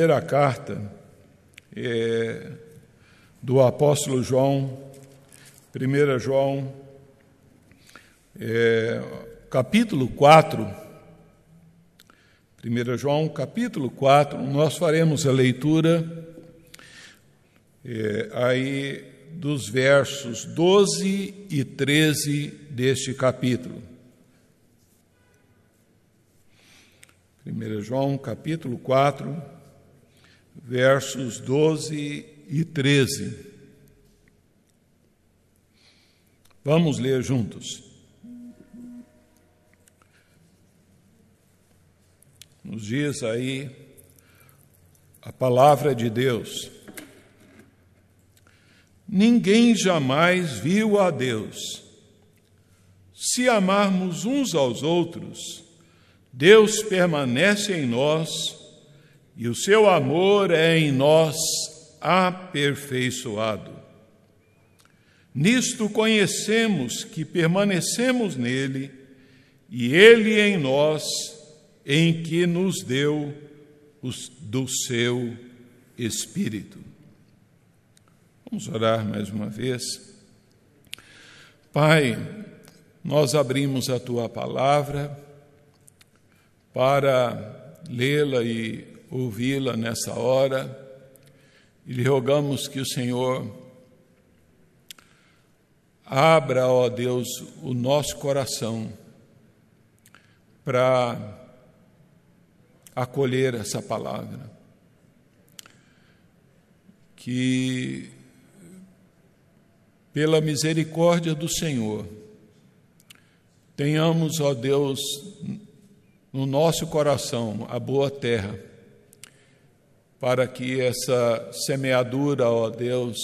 primeira carta é, do apóstolo João, 1 João, é, capítulo 4. 1 João, capítulo 4, nós faremos a leitura é, aí dos versos 12 e 13 deste capítulo. 1 João, capítulo 4, versos 12 e 13. Vamos ler juntos. Nos diz aí a palavra de Deus. Ninguém jamais viu a Deus. Se amarmos uns aos outros, Deus permanece em nós e o seu amor é em nós aperfeiçoado. Nisto conhecemos que permanecemos nele e ele em nós, em que nos deu do seu Espírito. Vamos orar mais uma vez. Pai, nós abrimos a tua palavra para lê-la e ouvi-la nessa hora e lhe rogamos que o Senhor abra, ó Deus, o nosso coração para acolher essa palavra. Que, pela misericórdia do Senhor, tenhamos, ó Deus, no nosso coração a boa terra para que essa semeadura, ó Deus,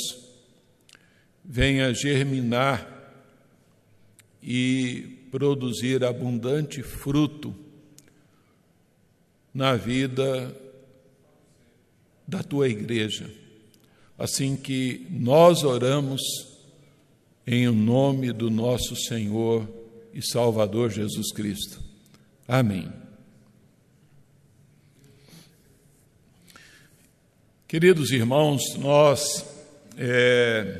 venha germinar e produzir abundante fruto na vida da tua igreja. Assim que nós oramos em nome do nosso Senhor e Salvador Jesus Cristo. Amém. Queridos irmãos, nós é,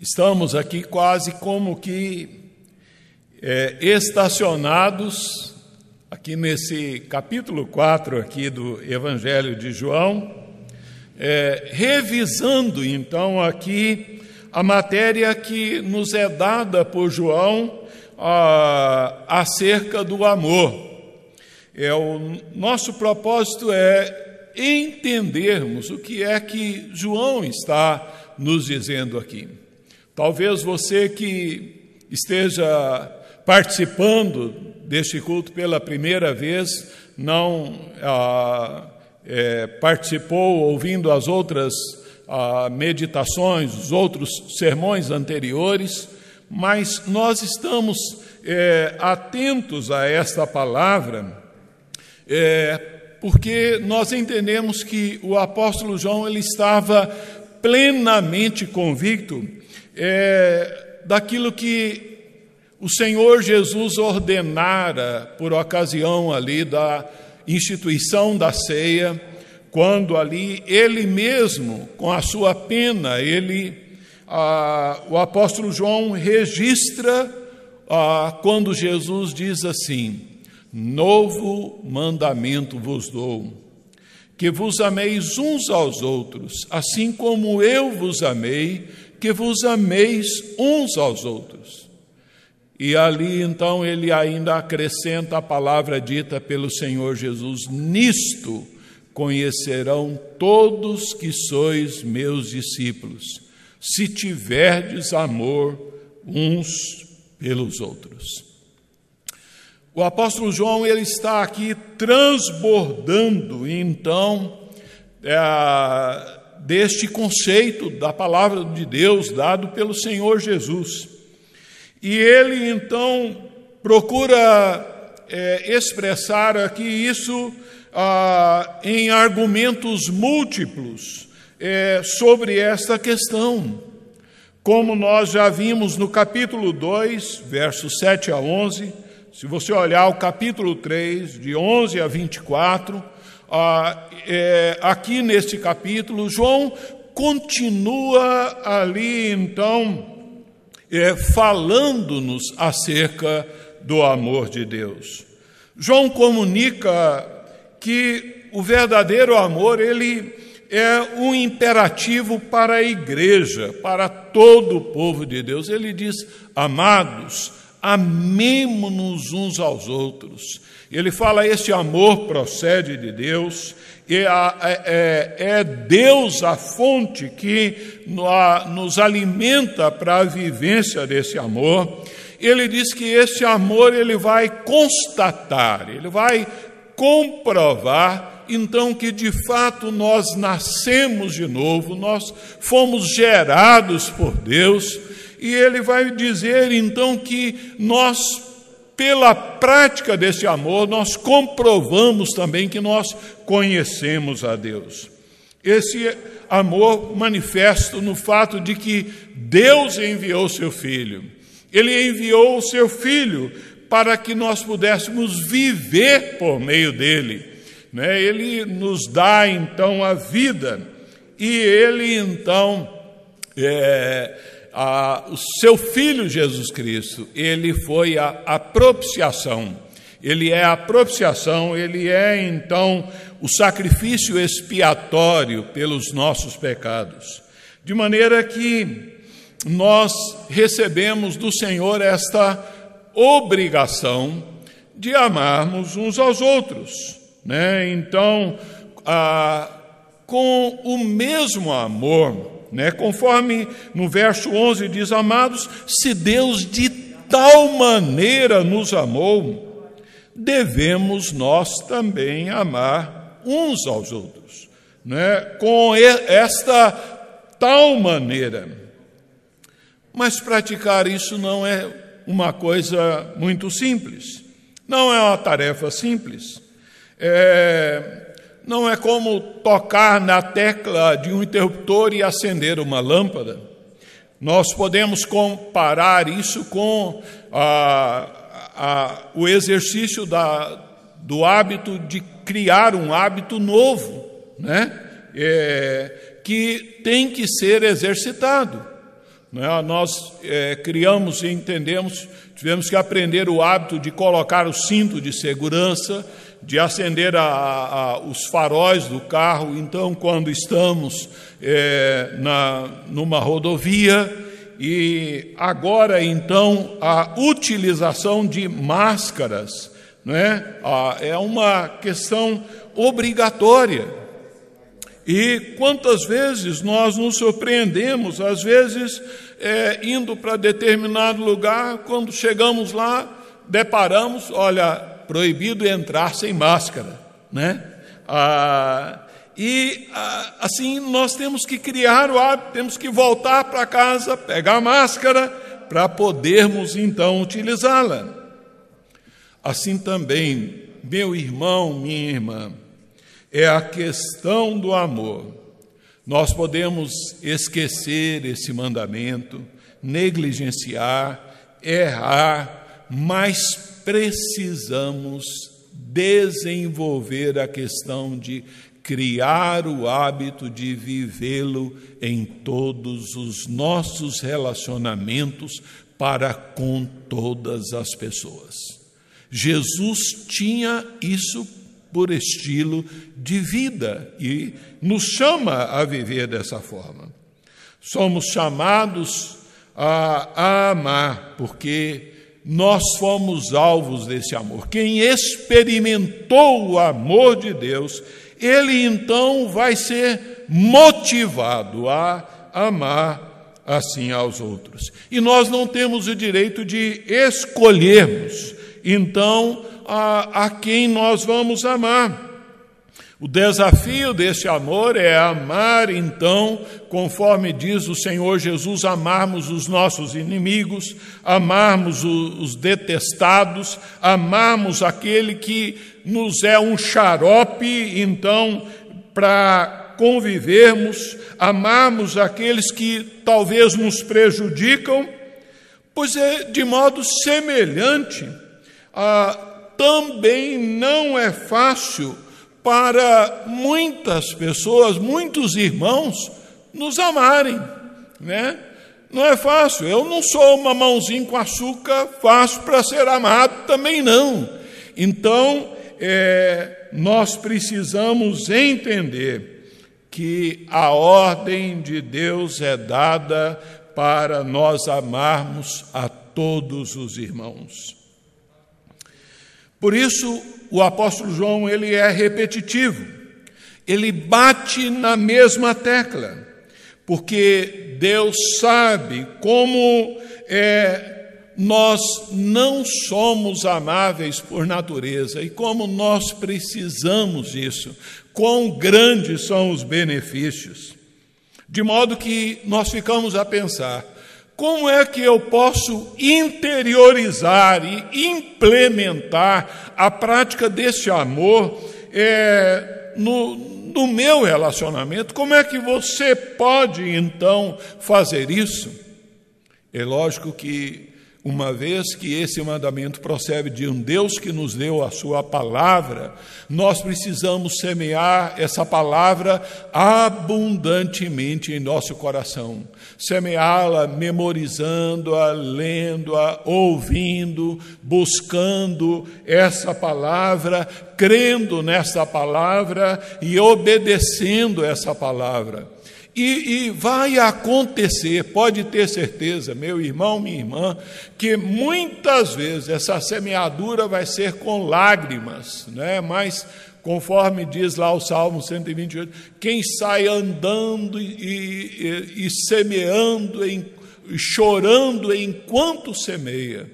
estamos aqui quase como que é, estacionados aqui nesse capítulo 4 aqui do Evangelho de João, é, revisando então aqui a matéria que nos é dada por João a, acerca do amor. É, o nosso propósito é entendermos o que é que João está nos dizendo aqui. Talvez você que esteja participando deste culto pela primeira vez, não ah, é, participou ouvindo as outras ah, meditações, os outros sermões anteriores, mas nós estamos é, atentos a esta palavra é, porque nós entendemos que o apóstolo João ele estava plenamente convicto é, daquilo que o Senhor Jesus ordenara por ocasião ali da instituição da ceia, quando ali ele mesmo, com a sua pena, ele, ah, o apóstolo João registra ah, quando Jesus diz assim: Novo mandamento vos dou, que vos ameis uns aos outros, assim como eu vos amei, que vos ameis uns aos outros. E ali então ele ainda acrescenta a palavra dita pelo Senhor Jesus: Nisto conhecerão todos que sois meus discípulos, se tiverdes amor uns pelos outros. O apóstolo João ele está aqui transbordando, então, é, deste conceito da palavra de Deus dado pelo Senhor Jesus. E ele, então, procura é, expressar aqui isso ah, em argumentos múltiplos é, sobre esta questão. Como nós já vimos no capítulo 2, versos 7 a 11 Se você olhar o capítulo 3, de 11 a 24, ah, é, aqui neste capítulo, João continua ali, então, é, falando-nos acerca do amor de Deus. João comunica que o verdadeiro amor, ele é um imperativo para a igreja, para todo o povo de Deus. Ele diz: Amados, amemo-nos uns aos outros. Ele fala: Este amor procede de Deus, e é, é, é Deus a fonte que nos alimenta para a vivência desse amor. Ele diz que esse amor ele vai constatar, ele vai comprovar então que de fato nós nascemos de novo, nós fomos gerados por Deus, e ele vai dizer então que nós pela prática desse amor, nós comprovamos também que nós conhecemos a Deus. Esse amor manifesto no fato de que Deus enviou seu Filho. Ele enviou o seu Filho para que nós pudéssemos viver por meio dele. Né? Ele nos dá então a vida e ele então é, a, o seu filho Jesus Cristo, ele foi a, a propiciação. Ele é a propiciação, ele é então o sacrifício expiatório pelos nossos pecados. De maneira que nós recebemos do Senhor esta obrigação de amarmos uns aos outros. Né? Então, com o mesmo amor né? Conforme no verso 11 diz: Amados, se Deus de tal maneira nos amou, devemos nós também amar uns aos outros, né? com esta tal maneira. Mas praticar isso não é uma coisa muito simples, não é uma tarefa simples. É, não é como tocar na tecla de um interruptor e acender uma lâmpada. Nós podemos comparar isso com ah, ah, o exercício da, do hábito de criar um hábito novo, né? É, que tem que ser exercitado. Né? Nós é, criamos e entendemos, tivemos que aprender o hábito de colocar o cinto de segurança, de acender a, a, os faróis do carro. Então, quando estamos é, na, numa rodovia, e agora então a utilização de máscaras né, é uma questão obrigatória. E quantas vezes nós nos surpreendemos, às vezes é, indo para determinado lugar, quando chegamos lá, deparamos, olha, proibido entrar sem máscara, né? Ah, e ah, assim nós temos que criar o hábito, temos que voltar para casa, pegar a máscara para podermos então utilizá-la. Assim também, meu irmão, minha irmã, é a questão do amor. Nós podemos esquecer esse mandamento, negligenciar, errar, mas precisamos desenvolver a questão de criar o hábito de vivê-lo em todos os nossos relacionamentos para com todas as pessoas. Jesus tinha isso por estilo de vida e nos chama a viver dessa forma. Somos chamados a, amar, porque nós fomos alvos desse amor. Quem experimentou o amor de Deus, ele então vai ser motivado a amar assim aos outros. E nós não temos o direito de escolhermos, então, a, a quem nós vamos amar. O desafio desse amor é amar, então, conforme diz o Senhor Jesus, amarmos os nossos inimigos, amarmos os detestados, amarmos aquele que nos é um xarope, então, para convivermos, amarmos aqueles que talvez nos prejudicam, pois é de modo semelhante ah, também não é fácil para muitas pessoas, muitos irmãos, nos amarem, né? Não é fácil. Eu não sou uma mãozinha com açúcar fácil para ser amado, também não. Então, é, nós precisamos entender que a ordem de Deus é dada para nós amarmos a todos os irmãos. Por isso, o apóstolo João ele é repetitivo. Ele bate na mesma tecla porque Deus sabe como é, nós não somos amáveis por natureza e como nós precisamos disso, quão grandes são os benefícios. De modo que nós ficamos a pensar: como é que eu posso interiorizar e implementar a prática desse amor é, no, do meu relacionamento, como é que você pode então fazer isso? É lógico que, uma vez que esse mandamento procede de um Deus que nos deu a Sua palavra, nós precisamos semear essa palavra abundantemente em nosso coração. Semeá-la memorizando-a, lendo-a, ouvindo, buscando essa palavra, crendo nessa palavra e obedecendo essa palavra. E, e, vai acontecer, pode ter certeza, meu irmão, minha irmã, que muitas vezes essa semeadura vai ser com lágrimas, né? mas conforme diz lá o Salmo 128, quem sai andando e, e, e semeando, em, chorando enquanto semeia,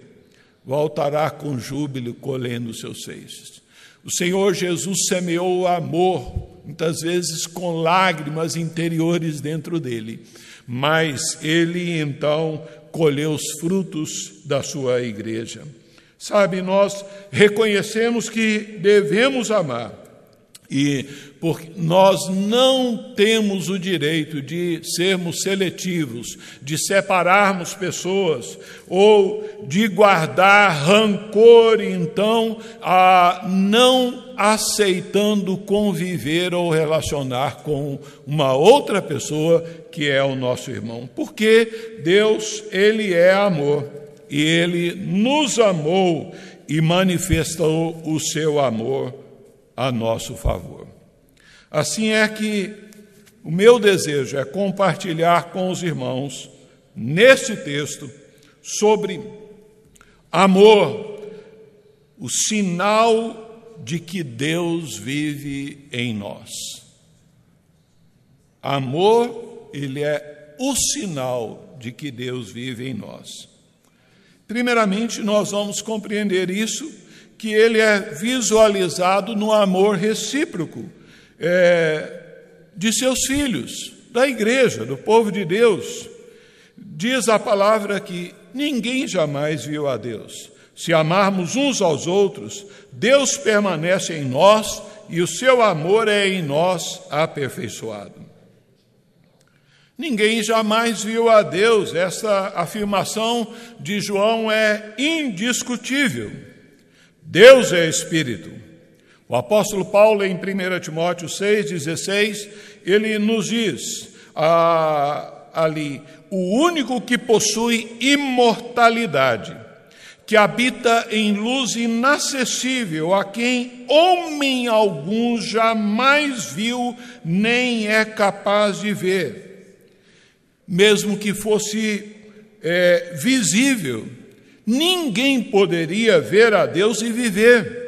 voltará com júbilo colhendo seus feixes. O Senhor Jesus semeou o amor, muitas vezes com lágrimas interiores dentro dele, mas ele então colheu os frutos da sua igreja. Sabe, nós reconhecemos que devemos amar, e porque nós não temos o direito de sermos seletivos, de separarmos pessoas ou de guardar rancor, então, a não aceitando conviver ou relacionar com uma outra pessoa que é o nosso irmão. Porque Deus, ele é amor e ele nos amou e manifestou o seu amor a nosso favor. Assim é que o meu desejo é compartilhar com os irmãos, neste texto, sobre amor, o sinal de que Deus vive em nós. Amor, ele é o sinal de que Deus vive em nós. Primeiramente, nós vamos compreender isso que ele é visualizado no amor recíproco é, de seus filhos, da igreja, do povo de Deus. Diz a palavra que ninguém jamais viu a Deus. Se amarmos uns aos outros, Deus permanece em nós e o seu amor é em nós aperfeiçoado. Ninguém jamais viu a Deus, essa afirmação de João é indiscutível. Deus é Espírito. O apóstolo Paulo, em 1 Timóteo 6,16, ele nos diz ah, ali: o único que possui imortalidade, que habita em luz inacessível, a quem homem algum jamais viu, nem é capaz de ver, mesmo que fosse é, visível Ninguém poderia ver a Deus e viver.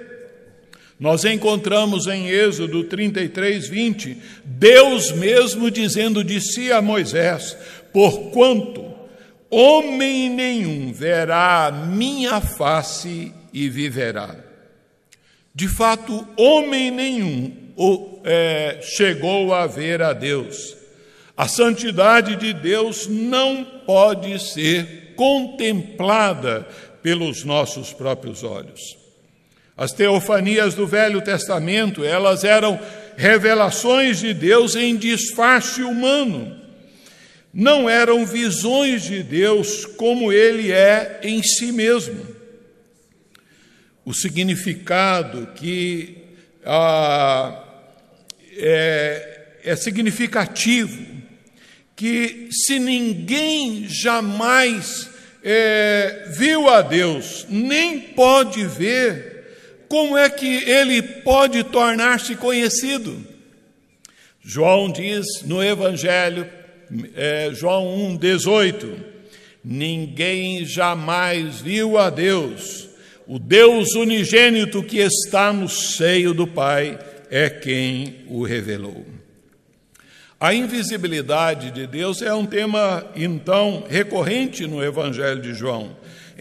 Nós encontramos em Êxodo 33, 20, Deus mesmo dizendo de si a Moisés: Porquanto homem nenhum verá a minha face e viverá. De fato, homem nenhum é, chegou a ver a Deus. A santidade de Deus não pode ser contemplada pelos nossos próprios olhos. As teofanias do Velho Testamento, elas eram revelações de Deus em disfarce humano. Não eram visões de Deus como ele é em si mesmo. o significado que ah, é, é significativo, que se ninguém jamais é, viu a Deus, nem pode ver, como é que ele pode tornar-se conhecido? João diz no Evangelho, é, João 1,18: Ninguém jamais viu a Deus, o Deus unigênito que está no seio do Pai é quem o revelou. A invisibilidade de Deus é um tema, então, recorrente no Evangelho de João.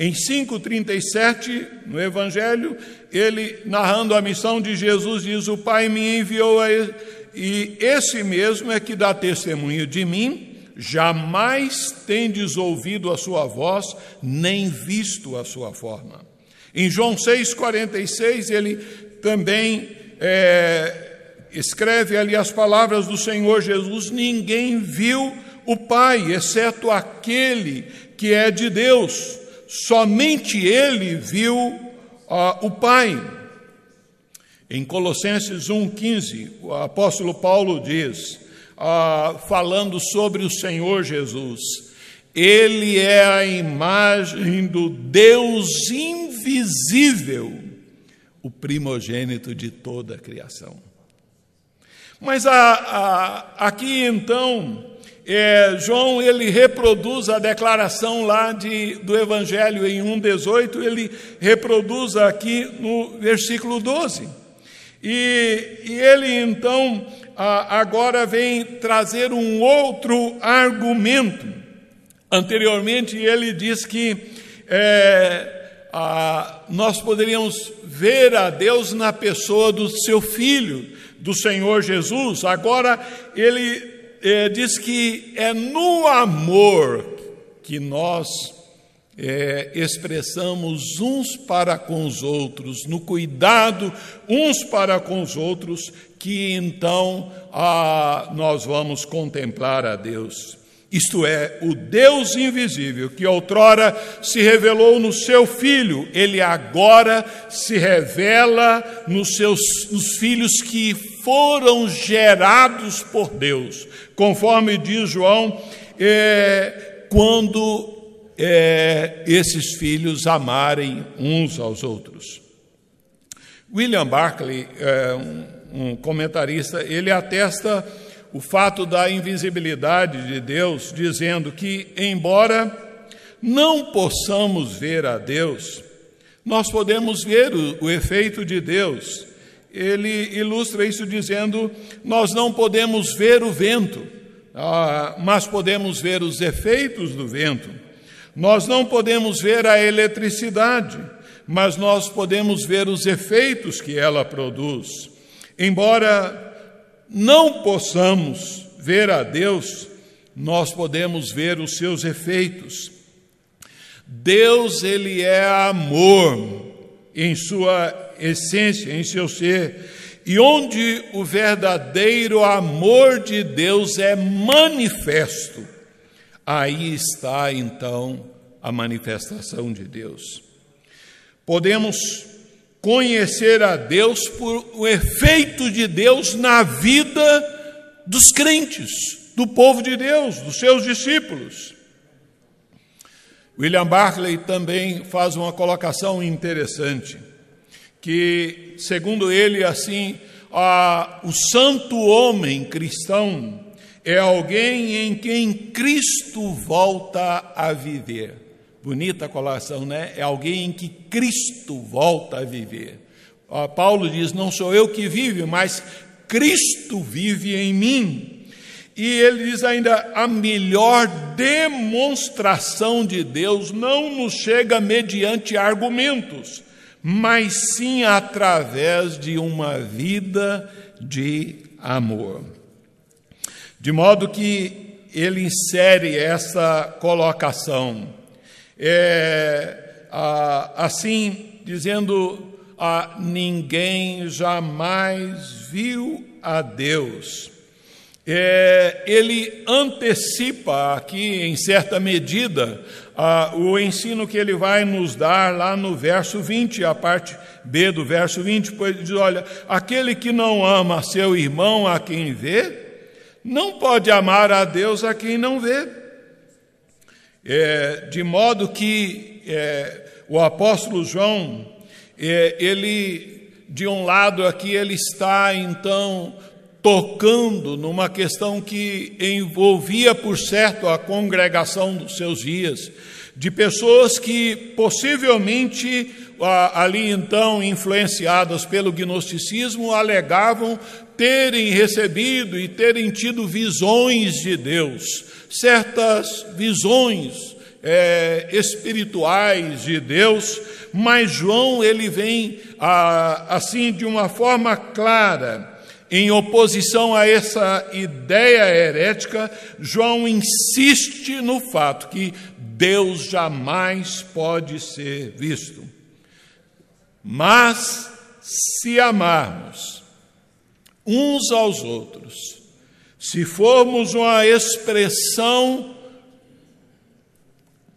Em 5,37, no Evangelho, ele, narrando a missão de Jesus, diz: O Pai me enviou ele, e esse mesmo é que dá testemunho de mim, jamais tendes ouvido a sua voz, nem visto a sua forma. Em João 6,46, ele também é, escreve ali as palavras do Senhor Jesus: ninguém viu o Pai, exceto aquele que é de Deus, somente ele viu uh, o Pai. Em Colossenses 1,15, o apóstolo Paulo diz, uh, falando sobre o Senhor Jesus, ele é a imagem do Deus invisível, o primogênito de toda a criação. Mas a, a, aqui então, é, João ele reproduz a declaração lá de, do Evangelho em 1,18, ele reproduz aqui no versículo 12. E, e ele então a, agora vem trazer um outro argumento. Anteriormente ele diz que é, a, nós poderíamos ver a Deus na pessoa do seu filho do Senhor Jesus, agora ele é, diz que é no amor que nós é, expressamos uns para com os outros, no cuidado uns para com os outros, que então ah, nós vamos contemplar a Deus. Isto é, o Deus invisível que outrora se revelou no seu filho, ele agora se revela nos seus nos filhos que foram gerados por Deus, conforme diz João, é, quando é, esses filhos amarem uns aos outros. William Barclay, é, um, um comentarista, ele atesta o fato da invisibilidade de Deus, dizendo que, embora não possamos ver a Deus, nós podemos ver o, o efeito de Deus. Ele ilustra isso dizendo: nós não podemos ver o vento, ah, mas podemos ver os efeitos do vento. Nós não podemos ver a eletricidade, mas nós podemos ver os efeitos que ela produz. Embora não possamos ver a Deus, nós podemos ver os seus efeitos. Deus, ele é amor em sua essência, em seu ser. E onde o verdadeiro amor de Deus é manifesto, aí está então a manifestação de Deus. Podemos conhecer a Deus por o efeito de Deus na vida dos crentes, do povo de Deus, dos seus discípulos. William Barclay também faz uma colocação interessante, que, segundo ele, assim, a, o santo homem cristão é alguém em quem Cristo volta a viver. Bonita a colação, né? É alguém em que Cristo volta a viver. Paulo diz: Não sou eu que vive, mas Cristo vive em mim. E ele diz ainda: a melhor demonstração de Deus não nos chega mediante argumentos, mas sim através de uma vida de amor. De modo que ele insere essa colocação é, assim dizendo: a ninguém jamais viu a Deus. é, ele antecipa aqui, em certa medida, a, o ensino que ele vai nos dar lá no verso 20, a parte B do verso 20, pois ele diz: Olha, aquele que não ama seu irmão a quem vê, não pode amar a Deus a quem não vê. É, de modo que é, o apóstolo João, é, ele, de um lado aqui, ele está então tocando numa questão que envolvia, por certo, a congregação dos seus dias, de pessoas que possivelmente ali então influenciadas pelo gnosticismo alegavam terem recebido e terem tido visões de Deus, certas visões é, espirituais de Deus, mas João ele vem assim de uma forma clara em oposição a essa ideia herética, João insiste no fato que Deus jamais pode ser visto. Mas, se amarmos uns aos outros, se formos uma expressão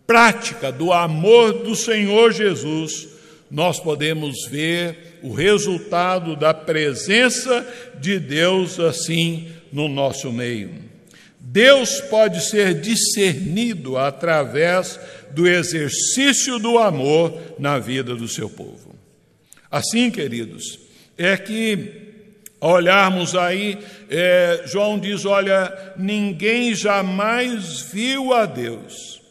prática do amor do Senhor Jesus, nós podemos ver o resultado da presença de Deus assim no nosso meio. Deus pode ser discernido através do exercício do amor na vida do seu povo. Assim, queridos, é que olharmos aí, é, João diz: olha, ninguém jamais viu a Deus.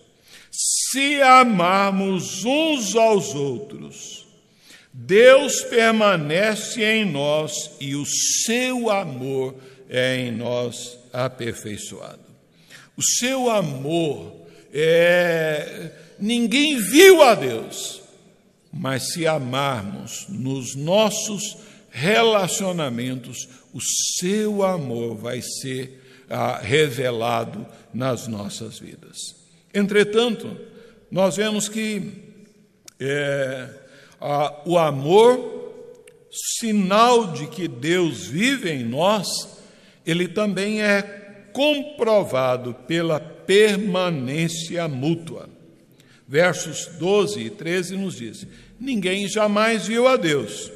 Se amarmos uns aos outros, Deus permanece em nós e o seu amor é em nós aperfeiçoado. O seu amor é. Ninguém viu a Deus, mas se amarmos nos nossos relacionamentos, o seu amor vai ser ah, revelado nas nossas vidas. Entretanto, nós vemos que. É, ah, o amor, sinal de que Deus vive em nós, ele também é comprovado pela permanência mútua. Versos 12 e 13 nos diz: Ninguém jamais viu a Deus.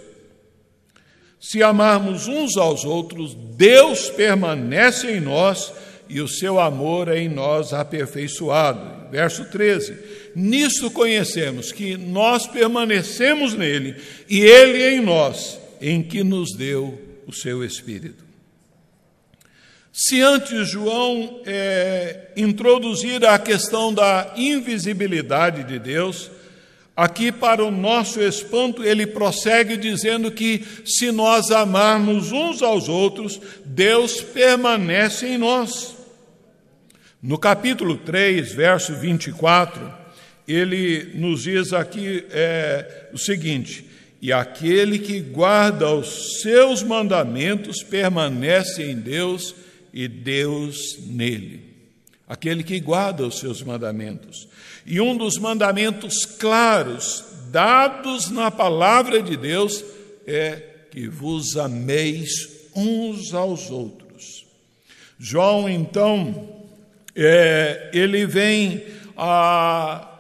Se amarmos uns aos outros, Deus permanece em nós e o seu amor é em nós aperfeiçoado. Verso 13: Nisto conhecemos que nós permanecemos nele e ele em nós, em que nos deu o seu Espírito. Se antes João é, introduzir a questão da invisibilidade de Deus, aqui, para o nosso espanto, ele prossegue dizendo que se nós amarmos uns aos outros, Deus permanece em nós. No capítulo 3, verso 24, ele nos diz aqui é, o seguinte: e aquele que guarda os seus mandamentos permanece em Deus e Deus nele. Aquele que guarda os seus mandamentos. E um dos mandamentos claros dados na palavra de Deus é que vos ameis uns aos outros. João, então, é, ele vem a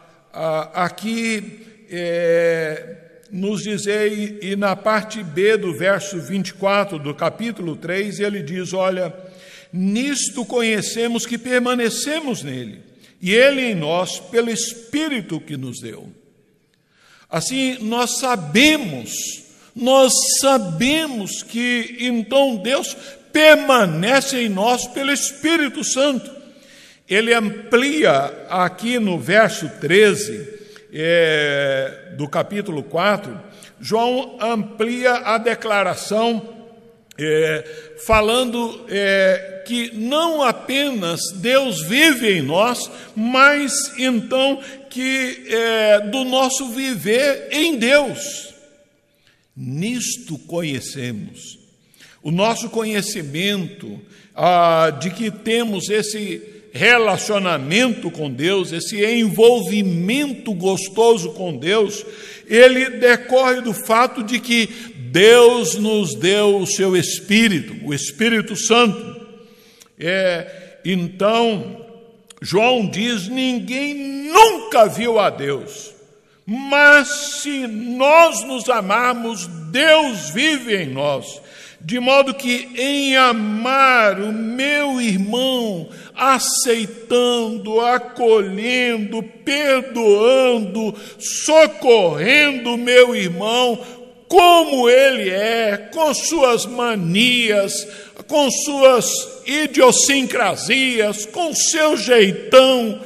aqui é, nos dizer, e na parte B do verso 24 do capítulo 3, ele diz: Olha, nisto conhecemos que permanecemos nele, e ele em nós, pelo Espírito que nos deu. Assim, nós sabemos, nós sabemos que então Deus permanece em nós pelo Espírito Santo ele amplia aqui no verso 13 é, do capítulo 4, João amplia a declaração é, falando é, que não apenas Deus vive em nós, mas então que é, do nosso viver em Deus. Nisto conhecemos. O nosso conhecimento ah, de que temos esse relacionamento com Deus, esse envolvimento gostoso com Deus, ele decorre do fato de que Deus nos deu o seu Espírito, o Espírito Santo. É, então, João diz: ninguém nunca viu a Deus, mas se nós nos amarmos, Deus vive em nós. De modo que em amar o meu irmão, aceitando, acolhendo, perdoando, socorrendo o meu irmão, como ele é, com suas manias, com suas idiosincrasias, com seu jeitão,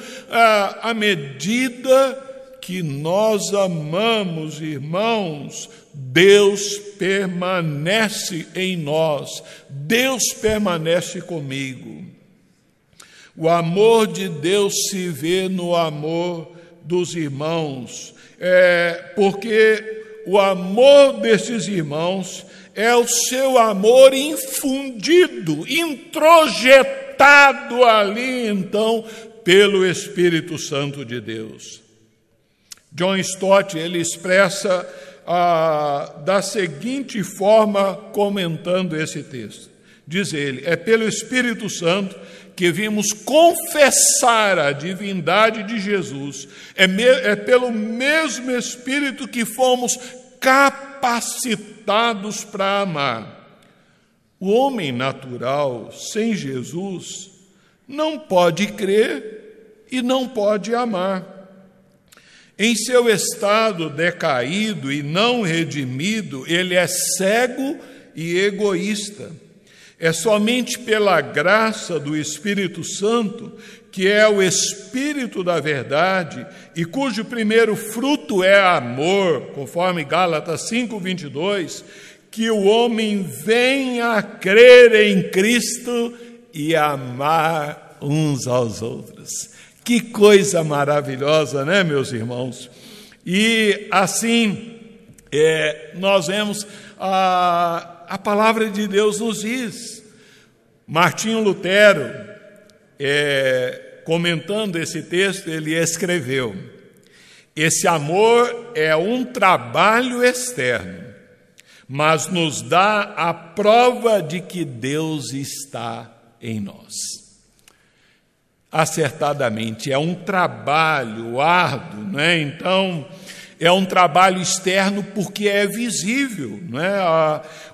à medida que nós amamos, irmãos, Deus permanece em nós, Deus permanece comigo. O amor de Deus se vê no amor dos irmãos, é, porque o amor desses irmãos é o seu amor infundido, introjetado ali então pelo Espírito Santo de Deus. John Stott ele expressa ah, da seguinte forma comentando esse texto. Diz ele: é pelo Espírito Santo que vimos confessar a divindade de Jesus, é, me, é pelo mesmo Espírito que fomos capacitados para amar. O homem natural, sem Jesus, não pode crer e não pode amar. Em seu estado decaído e não redimido, ele é cego e egoísta. É somente pela graça do Espírito Santo, que é o Espírito da verdade e cujo primeiro fruto é amor, conforme Gálatas 5:22, que o homem venha a crer em Cristo e amar uns aos outros. Que coisa maravilhosa, né, meus irmãos? E assim, é, nós vemos a, a palavra de Deus nos diz. Martinho Lutero, é, comentando esse texto, ele escreveu: Esse amor é um trabalho externo, mas nos dá a prova de que Deus está em nós acertadamente. É um trabalho árduo, né? Então, é um trabalho externo porque é visível, né?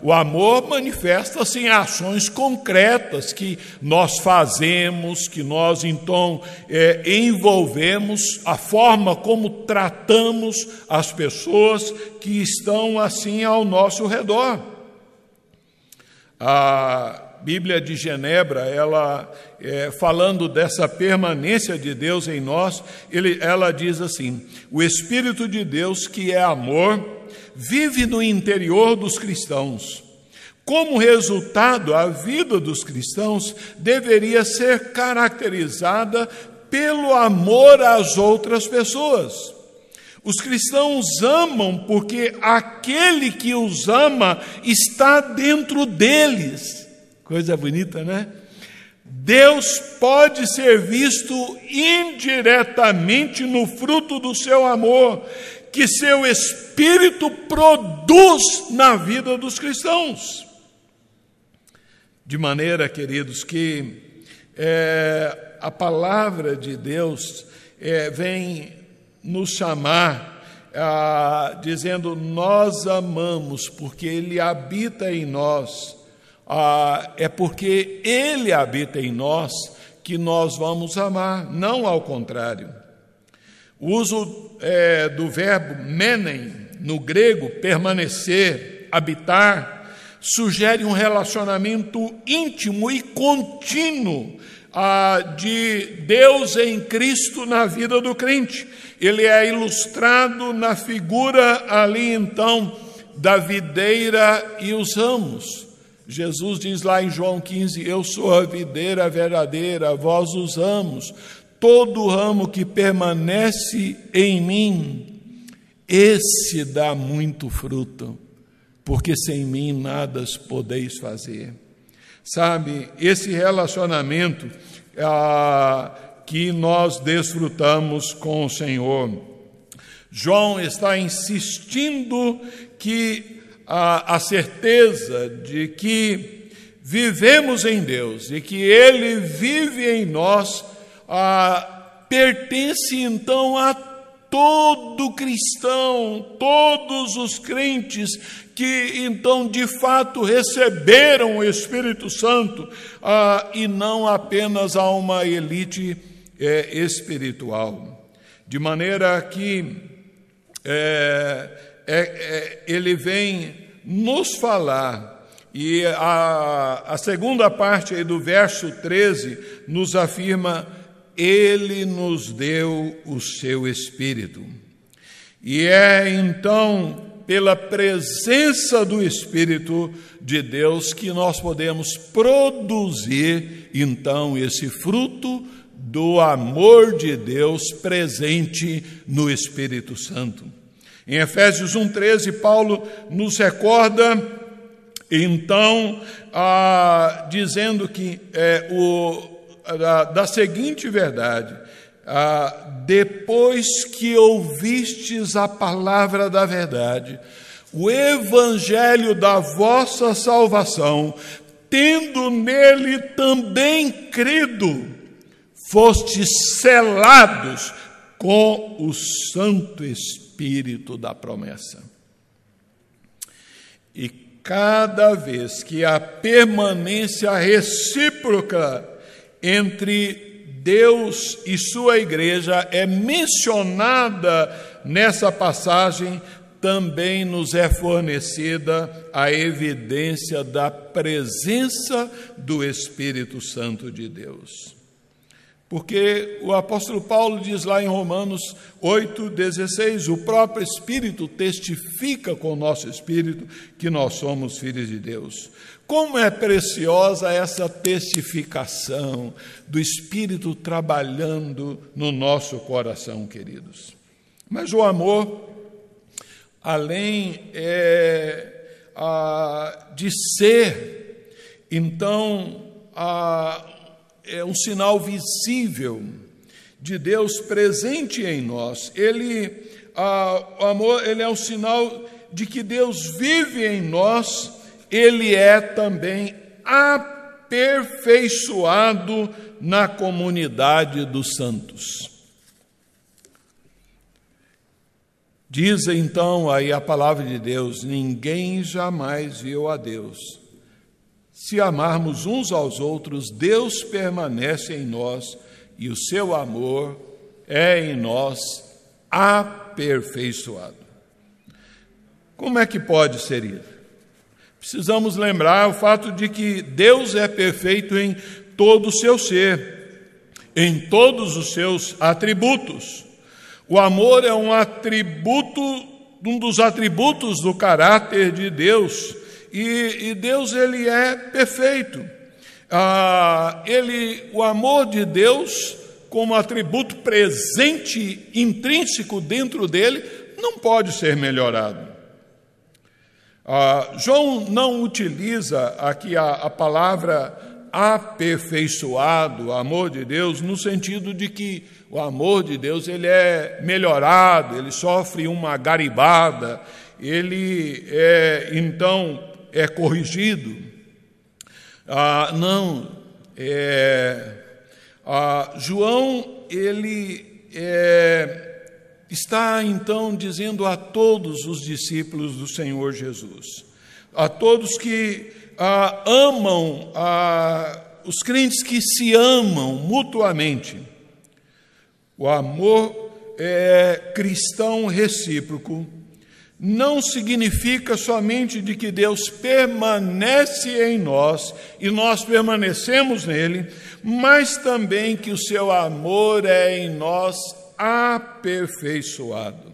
O amor manifesta-se em ações concretas que nós fazemos, que nós então é, envolvemos, a forma como tratamos as pessoas que estão assim ao nosso redor. Ah, Bíblia de Genebra, ela é, falando dessa permanência de Deus em nós, ele, ela diz assim: o Espírito de Deus, que é amor, vive no interior dos cristãos. Como resultado, a vida dos cristãos deveria ser caracterizada pelo amor às outras pessoas. Os cristãos amam porque aquele que os ama está dentro deles. Coisa bonita, né? Deus pode ser visto indiretamente no fruto do seu amor, que seu espírito produz na vida dos cristãos. De maneira, queridos, que é, a palavra de Deus é, vem nos chamar, dizendo: Nós amamos, porque Ele habita em nós ah, é porque Ele habita em nós que nós vamos amar, não ao contrário. O uso é, do verbo menem, no grego, permanecer, habitar, sugere um relacionamento íntimo e contínuo ah, de Deus em Cristo na vida do crente. Ele é ilustrado na figura ali então da videira e os ramos. Jesus diz lá em João 15: Eu sou a videira verdadeira, vós os ramos. Todo ramo que permanece em mim, esse dá muito fruto, porque sem mim nada podeis fazer. Sabe, esse relacionamento ah, que nós desfrutamos com o Senhor. João está insistindo que a, a certeza de que vivemos em Deus e que Ele vive em nós, ah, pertence então a todo cristão, todos os crentes que então de fato receberam o Espírito Santo e não apenas a uma elite é, espiritual. De maneira que é, é, é ele vem nos falar e a, a, segunda parte do verso 13 nos afirma ele nos deu o seu Espírito. E é então pela presença do Espírito de Deus que nós podemos produzir então esse fruto do amor de Deus presente no Espírito Santo. Em Efésios 1,13, Paulo nos recorda, então, ah, dizendo que é, o, da, da seguinte verdade: ah, depois que ouvistes a palavra da verdade, o evangelho da vossa salvação, tendo nele também crido, fostes selados com o Santo Espírito da promessa. E cada vez que a permanência recíproca entre Deus e sua igreja é mencionada nessa passagem, também nos é fornecida a evidência da presença do Espírito Santo de Deus. Porque o apóstolo Paulo diz lá em Romanos 8,16: o próprio Espírito testifica com o nosso espírito que nós somos filhos de Deus. Como é preciosa essa testificação do Espírito trabalhando no nosso coração, queridos. Mas o amor, além é, a, de ser, então, a, é um sinal visível de Deus presente em nós. Ele, amor, ele é um sinal de que Deus vive em nós ele é também aperfeiçoado na comunidade dos santos. Diz então aí a palavra de Deus: ninguém jamais viu a Deus. Se amarmos uns aos outros, Deus permanece em nós e o seu amor é em nós aperfeiçoado. Como é que pode ser isso? Precisamos lembrar o fato de que Deus é perfeito em todo o seu ser, em todos os seus atributos. O amor é um atributo, um dos atributos do caráter de Deus, e, e Deus ele é perfeito. Ah, ele, o amor de Deus, como atributo presente, intrínseco dentro dele, não pode ser melhorado. Ah, João não utiliza aqui a, a palavra aperfeiçoado, amor de Deus, no sentido de que o amor de Deus ele é melhorado, ele sofre uma garibada, ele é então é corrigido. Ah, não, é, ah, João ele é, está então dizendo a todos os discípulos do Senhor Jesus, a todos que ah, amam, ah, os crentes que se amam mutuamente. O amor é, cristão recíproco não significa somente de que Deus permanece em nós e nós permanecemos nele, mas também que o seu amor é em nós aperfeiçoado.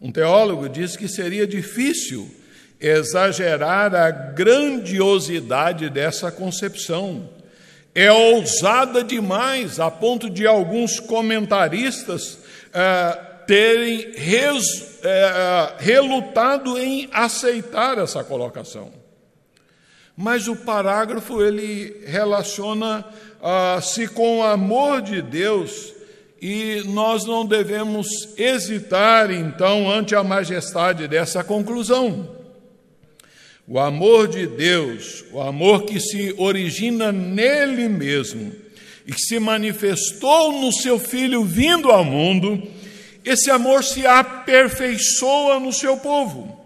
Um teólogo diz que seria difícil exagerar a grandiosidade dessa concepção. É ousada demais, a ponto de alguns comentaristas eh, terem res, eh, relutado em aceitar essa colocação. Mas o parágrafo ele relaciona-se ah, com o amor de Deus e nós não devemos hesitar, então, ante a majestade dessa conclusão. O amor de Deus, o amor que se origina nele mesmo e que se manifestou no seu Filho vindo ao mundo, esse amor se aperfeiçoa no seu povo.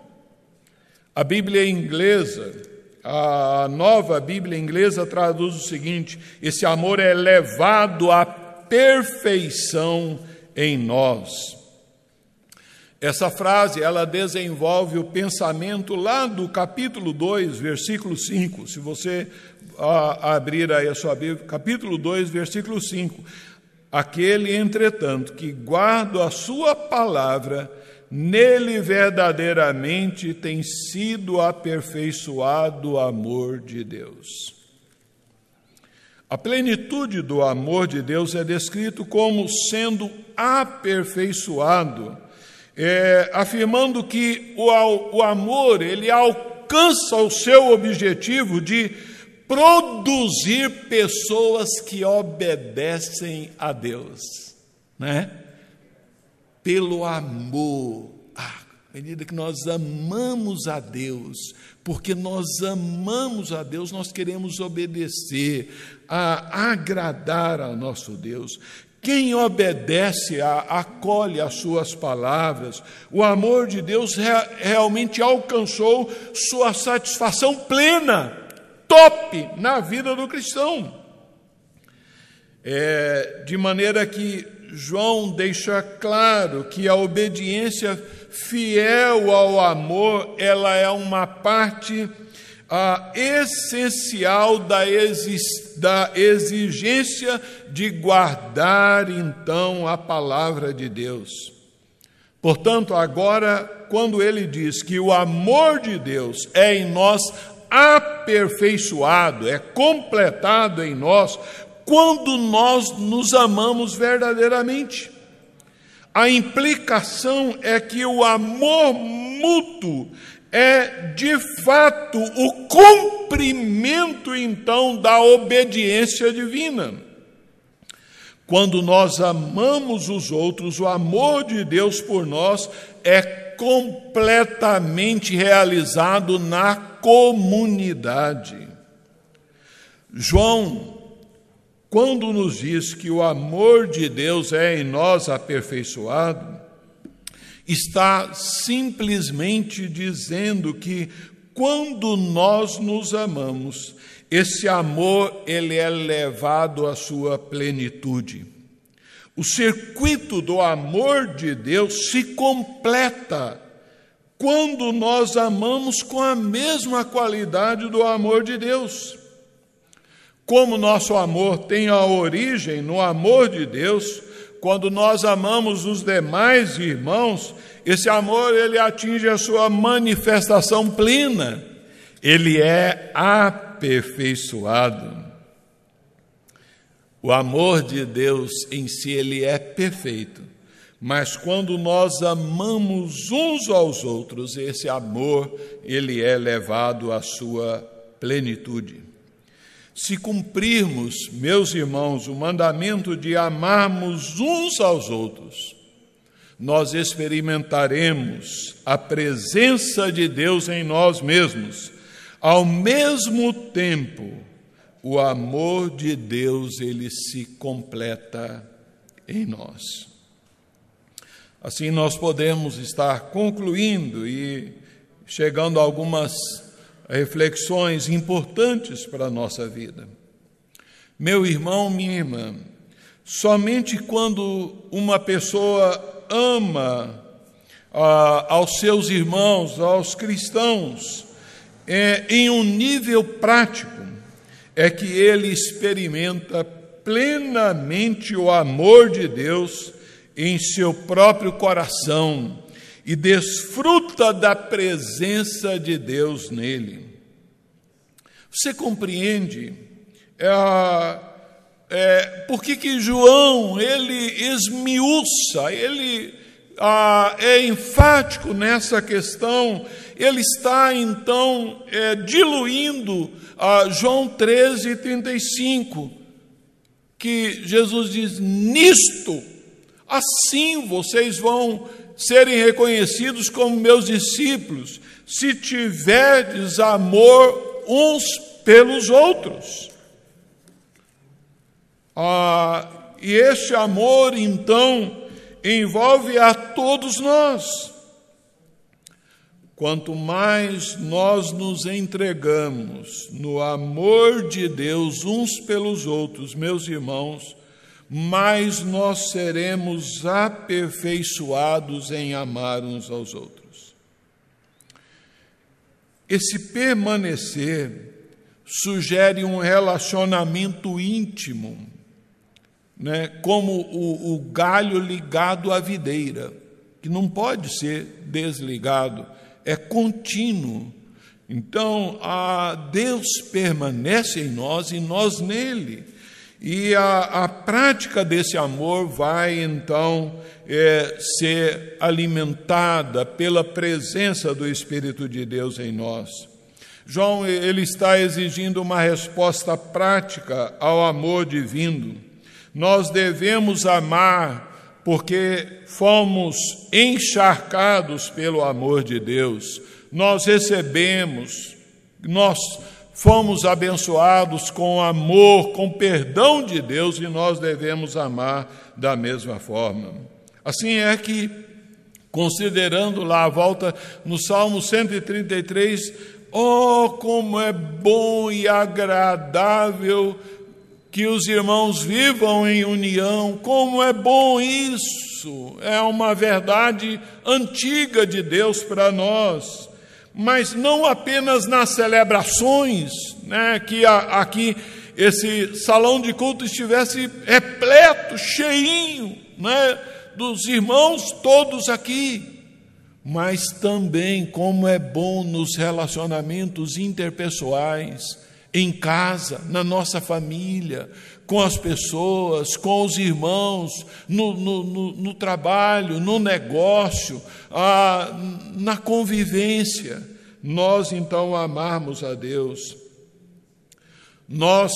A Bíblia inglesa, a nova Bíblia inglesa traduz o seguinte: esse amor é levado à perfeição em nós. Essa frase, ela desenvolve o pensamento lá do capítulo 2, versículo 5. Se você ah, abrir aí a sua Bíblia, capítulo 2, versículo 5. Aquele, entretanto, que guarda a sua palavra, nele verdadeiramente tem sido aperfeiçoado o amor de Deus. A plenitude do amor de Deus é descrito como sendo aperfeiçoado é, afirmando que o, o amor ele alcança o seu objetivo de produzir pessoas que obedecem a Deus, né? Pelo amor. Ah, à medida que nós amamos a Deus, porque nós amamos a Deus, nós queremos obedecer, a agradar ao nosso Deus. Quem obedece, a, acolhe as suas palavras, o amor de Deus realmente alcançou sua satisfação plena, top, na vida do cristão. É, de maneira que João deixa claro que a obediência fiel ao amor, ela é uma parte essencial da, da exigência de guardar então a palavra de Deus. Portanto, agora, quando ele diz que o amor de Deus é em nós aperfeiçoado, é completado em nós, quando nós nos amamos verdadeiramente. A implicação é que o amor mútuo é de fato o cumprimento então da obediência divina. Quando nós amamos os outros, o amor de Deus por nós é completamente realizado na comunidade. João, quando nos diz que o amor de Deus é em nós aperfeiçoado, está simplesmente dizendo que quando nós nos amamos, esse amor ele é levado à sua plenitude. O circuito do amor de Deus se completa quando nós amamos com a mesma qualidade do amor de Deus. Como nosso amor tem a origem no amor de Deus, quando nós amamos os demais irmãos, esse amor ele atinge a sua manifestação plena. Ele é aperfeiçoado. O amor de Deus em si ele é perfeito, mas quando nós amamos uns aos outros, esse amor ele é levado à sua plenitude. Se cumprirmos, meus irmãos, o mandamento de amarmos uns aos outros, nós experimentaremos a presença de Deus em nós mesmos. Ao mesmo tempo, o amor de Deus ele se completa em nós. Assim nós podemos estar concluindo e chegando a algumas reflexões importantes para a nossa vida. Meu irmão, minha irmã, somente quando uma pessoa ama ah, aos seus irmãos, aos cristãos, é, em um nível prático, é que ele experimenta plenamente o amor de Deus em seu próprio coração e desfruta da presença de Deus nele. Você compreende é, é, por que, que João ele esmiuça, ele ah, é enfático nessa questão, ele está então é, diluindo João 13, 35, que Jesus diz: Nisto, assim vocês vão serem reconhecidos como meus discípulos, se tiverdes amor uns pelos outros. Ah, e este amor, então, envolve a todos nós. Quanto mais nós nos entregamos no amor de Deus uns pelos outros, meus irmãos, mais nós seremos aperfeiçoados em amar uns aos outros. Esse permanecer sugere um relacionamento íntimo, né, como o, o galho ligado à videira, que não pode ser desligado é contínuo. Então, Deus permanece em nós e nós nele. E a, a prática desse amor vai então é, ser alimentada pela presença do Espírito de Deus em nós. João ele está exigindo uma resposta prática ao amor divino. Nós devemos amar porque fomos encharcados pelo amor de Deus, nós recebemos, nós fomos abençoados com amor, com perdão de Deus e nós devemos amar da mesma forma. Assim é que, considerando lá a volta no Salmo 133, oh, como é bom e agradável que os irmãos vivam em união, como é bom isso, é uma verdade antiga de Deus para nós, mas não apenas nas celebrações, né, que aqui esse salão de culto estivesse repleto, cheinho, né, dos irmãos todos aqui, mas também como é bom nos relacionamentos interpessoais, em casa, na nossa família, com as pessoas, com os irmãos, no, no, no, no trabalho, no negócio, na convivência. Nós então amarmos a Deus. Nós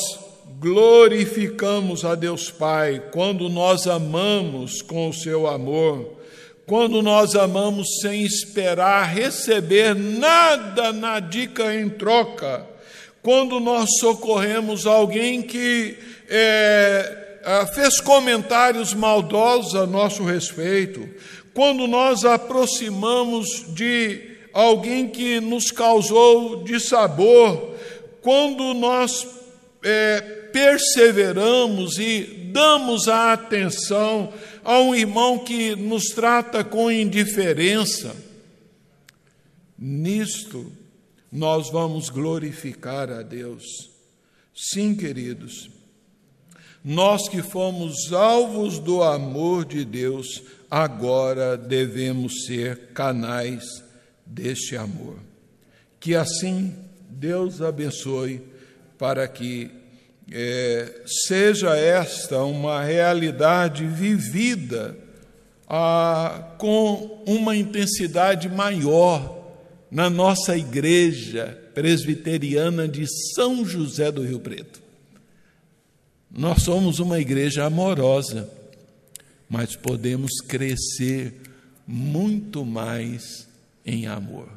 glorificamos a Deus Pai quando nós amamos com o seu amor, quando nós amamos sem esperar receber nada na dica em troca quando nós socorremos alguém que é, fez comentários maldosos a nosso respeito, quando nós aproximamos de alguém que nos causou dissabor, quando nós é, perseveramos e damos a atenção a um irmão que nos trata com indiferença, nisto nós vamos glorificar a Deus. Sim, queridos, nós que fomos alvos do amor de Deus, agora devemos ser canais deste amor. Que assim Deus abençoe para que é, seja esta uma realidade vivida ah, com uma intensidade maior na nossa igreja presbiteriana de São José do Rio Preto. Nós somos uma igreja amorosa, mas podemos crescer muito mais em amor.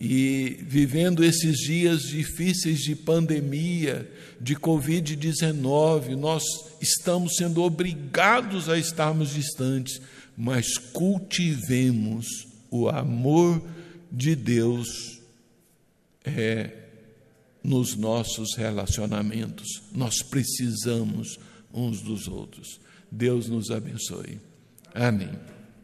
E vivendo esses dias difíceis de pandemia, de Covid-19, nós estamos sendo obrigados a estarmos distantes, mas cultivemos o amor de Deus é nos nossos relacionamentos. Nós precisamos uns dos outros. Deus nos abençoe. Amém.